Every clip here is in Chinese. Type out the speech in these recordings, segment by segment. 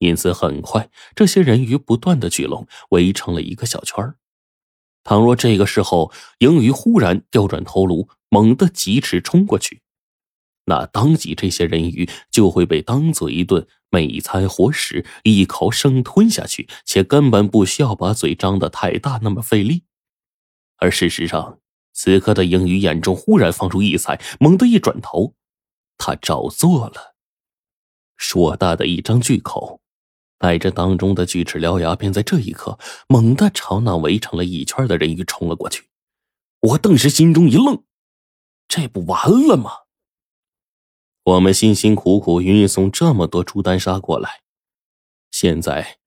因此很快这些人鱼不断的聚拢，围成了一个小圈倘若这个时候鹰鱼忽然调转头颅，猛地疾驰冲过去，那当即这些人鱼就会被当做一顿美餐活食，一口生吞下去，且根本不需要把嘴张得太大，那么费力。而事实上，此刻的鹰鱼眼中忽然放出异彩，猛地一转头，他照做了。硕大的一张巨口，带着当中的锯齿獠牙，便在这一刻猛地朝那围成了一圈的人鱼冲了过去。我顿时心中一愣，这不完了吗？我们辛辛苦苦运送这么多朱丹砂过来，现在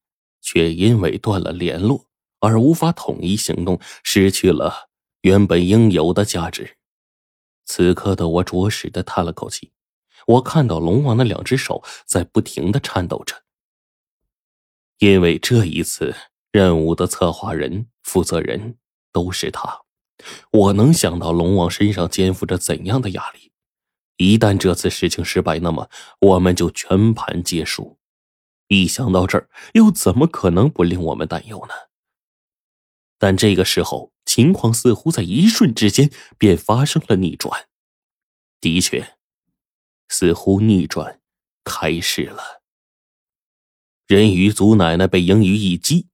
却因为断了联络而无法统一行动，失去了原本应有的价值。此刻的我着实的叹了口气。我看到龙王的两只手在不停的颤抖着，因为这一次任务的策划人、负责人都是他。我能想到龙王身上肩负着怎样的压力，一旦这次事情失败，那么我们就全盘皆输。一想到这儿，又怎么可能不令我们担忧呢？但这个时候，情况似乎在一瞬之间便发生了逆转。的确。似乎逆转开始了。人鱼族奶奶被银鱼一击，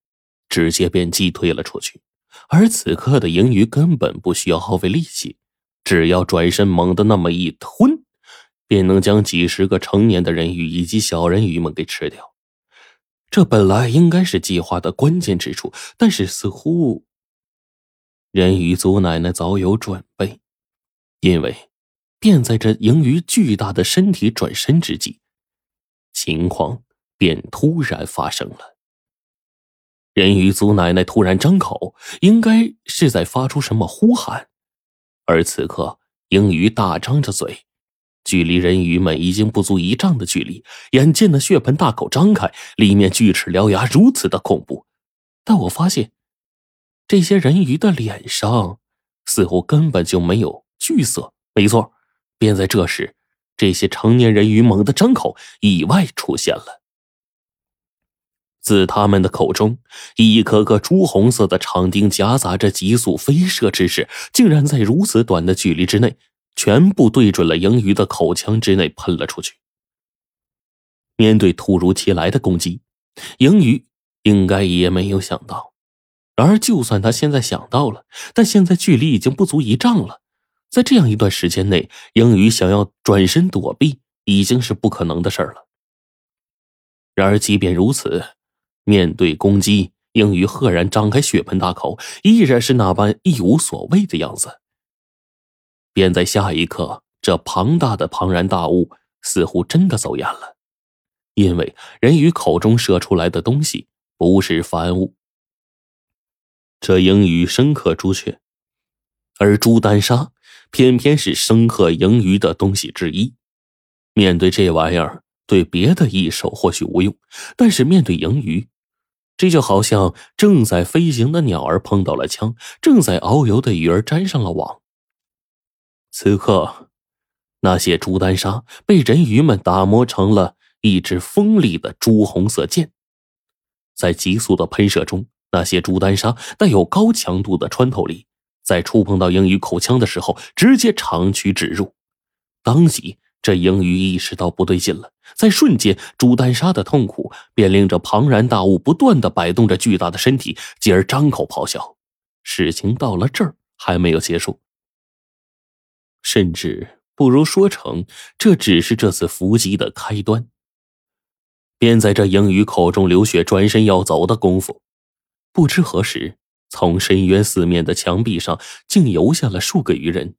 直接便击退了出去。而此刻的银鱼根本不需要耗费力气，只要转身猛地那么一吞，便能将几十个成年的人鱼以及小人鱼们给吃掉。这本来应该是计划的关键之处，但是似乎人鱼族奶奶早有准备，因为。便在这盈余巨大的身体转身之际，情况便突然发生了。人鱼族奶奶突然张口，应该是在发出什么呼喊，而此刻鹰鱼大张着嘴，距离人鱼们已经不足一丈的距离。眼见的血盆大口张开，里面锯齿獠牙如此的恐怖，但我发现这些人鱼的脸上似乎根本就没有惧色。没错。便在这时，这些成年人鱼猛地张口，意外出现了。自他们的口中，一颗颗朱红色的长钉夹杂着急速飞射之势，竟然在如此短的距离之内，全部对准了鹰鱼的口腔之内喷了出去。面对突如其来的攻击，鹰鱼应该也没有想到。然而，就算他现在想到了，但现在距离已经不足一丈了。在这样一段时间内，鹰鱼想要转身躲避已经是不可能的事了。然而，即便如此，面对攻击，英鱼赫然张开血盆大口，依然是那般一无所谓的样子。便在下一刻，这庞大的庞然大物似乎真的走眼了，因为人鱼口中射出来的东西不是凡物。这英鱼深刻朱雀，而朱丹砂。偏偏是生克盈余的东西之一。面对这玩意儿，对别的异兽或许无用，但是面对盈余，这就好像正在飞行的鸟儿碰到了枪，正在遨游的鱼儿沾上了网。此刻，那些朱丹砂被人鱼们打磨成了一支锋利的朱红色剑，在急速的喷射中，那些朱丹砂带有高强度的穿透力。在触碰到鹰鱼口腔的时候，直接长驱直入。当即，这鹰鱼意识到不对劲了，在瞬间，朱丹莎的痛苦便令这庞然大物不断的摆动着巨大的身体，继而张口咆哮。事情到了这儿还没有结束，甚至不如说成这只是这次伏击的开端。便在这鹰鱼口中流血、转身要走的功夫，不知何时。从深渊四面的墙壁上，竟游下了数个鱼人。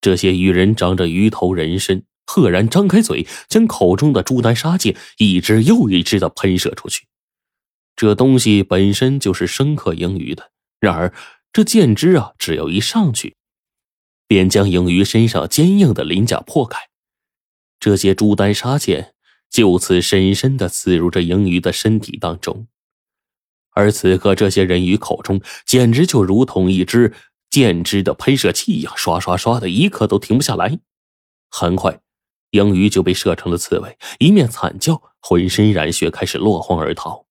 这些鱼人长着鱼头人身，赫然张开嘴，将口中的朱丹砂剑一只又一只的喷射出去。这东西本身就是生克鹰鱼的，然而这剑枝啊，只要一上去，便将鹰鱼身上坚硬的鳞甲破开。这些朱丹砂剑就此深深的刺入这鹰鱼的身体当中。而此刻，这些人鱼口中简直就如同一只箭支的喷射器一样，刷刷刷的，一刻都停不下来。很快，鹰鱼就被射成了刺猬，一面惨叫，浑身染血，开始落荒而逃。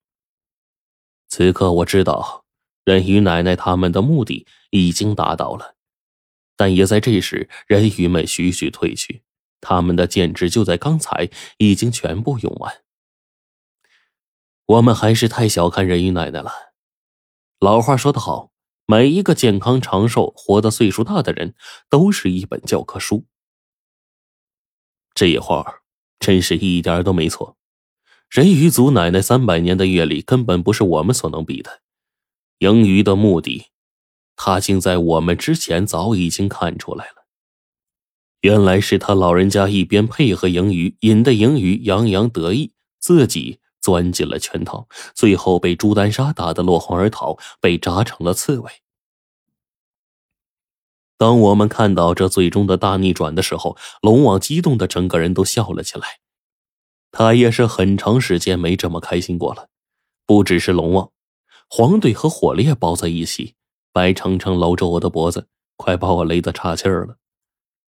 此刻我知道，人鱼奶奶他们的目的已经达到了，但也在这时，人鱼们徐徐退去，他们的箭支就在刚才已经全部用完。我们还是太小看人鱼奶奶了。老话说得好，每一个健康长寿、活得岁数大的人，都是一本教科书。这话真是一点都没错。人鱼族奶奶三百年的阅历，根本不是我们所能比的。赢鱼的目的，他竟在我们之前早已经看出来了。原来是他老人家一边配合赢鱼，引得赢鱼洋洋得意，自己。钻进了圈套，最后被朱丹砂打得落荒而逃，被扎成了刺猬。当我们看到这最终的大逆转的时候，龙王激动的整个人都笑了起来。他也是很长时间没这么开心过了。不只是龙王，黄队和火烈抱在一起，白程程搂着我的脖子，快把我勒得岔气儿了。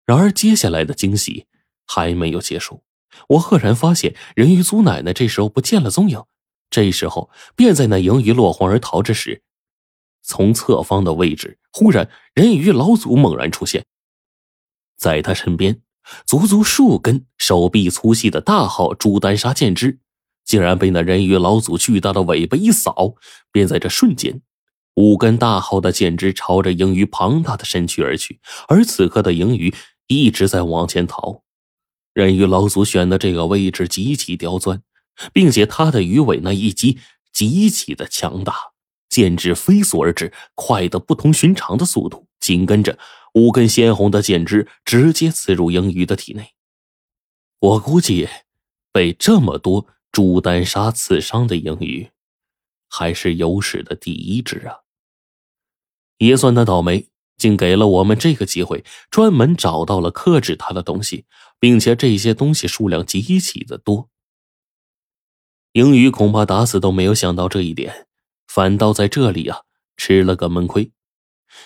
然而接下来的惊喜还没有结束。我赫然发现，人鱼族奶奶这时候不见了踪影。这时候，便在那银鱼落荒而逃之时，从侧方的位置，忽然人鱼老祖猛然出现，在他身边，足足数根手臂粗细的大号朱丹砂剑枝，竟然被那人鱼老祖巨大的尾巴一扫，便在这瞬间，五根大号的剑枝朝着银鱼庞大的身躯而去。而此刻的银鱼一直在往前逃。人鱼老祖选的这个位置极其刁钻，并且他的鱼尾那一击极其的强大，剑枝飞速而至，快的不同寻常的速度。紧跟着，五根鲜红的剑枝直接刺入鹰鱼的体内。我估计，被这么多朱丹砂刺伤的鹰鱼，还是有史的第一只啊！也算他倒霉。竟给了我们这个机会，专门找到了克制他的东西，并且这些东西数量极其的多。英语恐怕打死都没有想到这一点，反倒在这里啊吃了个闷亏。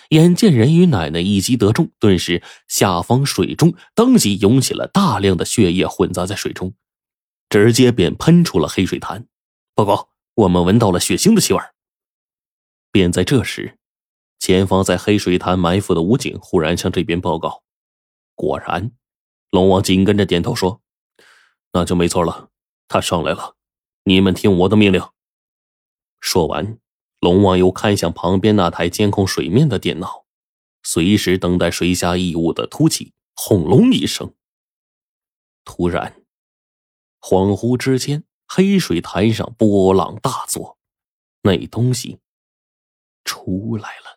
眼见人鱼奶奶一击得中，顿时下方水中当即涌起了大量的血液，混杂在水中，直接便喷出了黑水潭。报告，我们闻到了血腥的气味。便在这时。前方在黑水潭埋伏的武警忽然向这边报告，果然，龙王紧跟着点头说：“那就没错了，他上来了，你们听我的命令。”说完，龙王又看向旁边那台监控水面的电脑，随时等待水下异物的突起。轰隆一声，突然，恍惚之间，黑水潭上波浪大作，那东西出来了。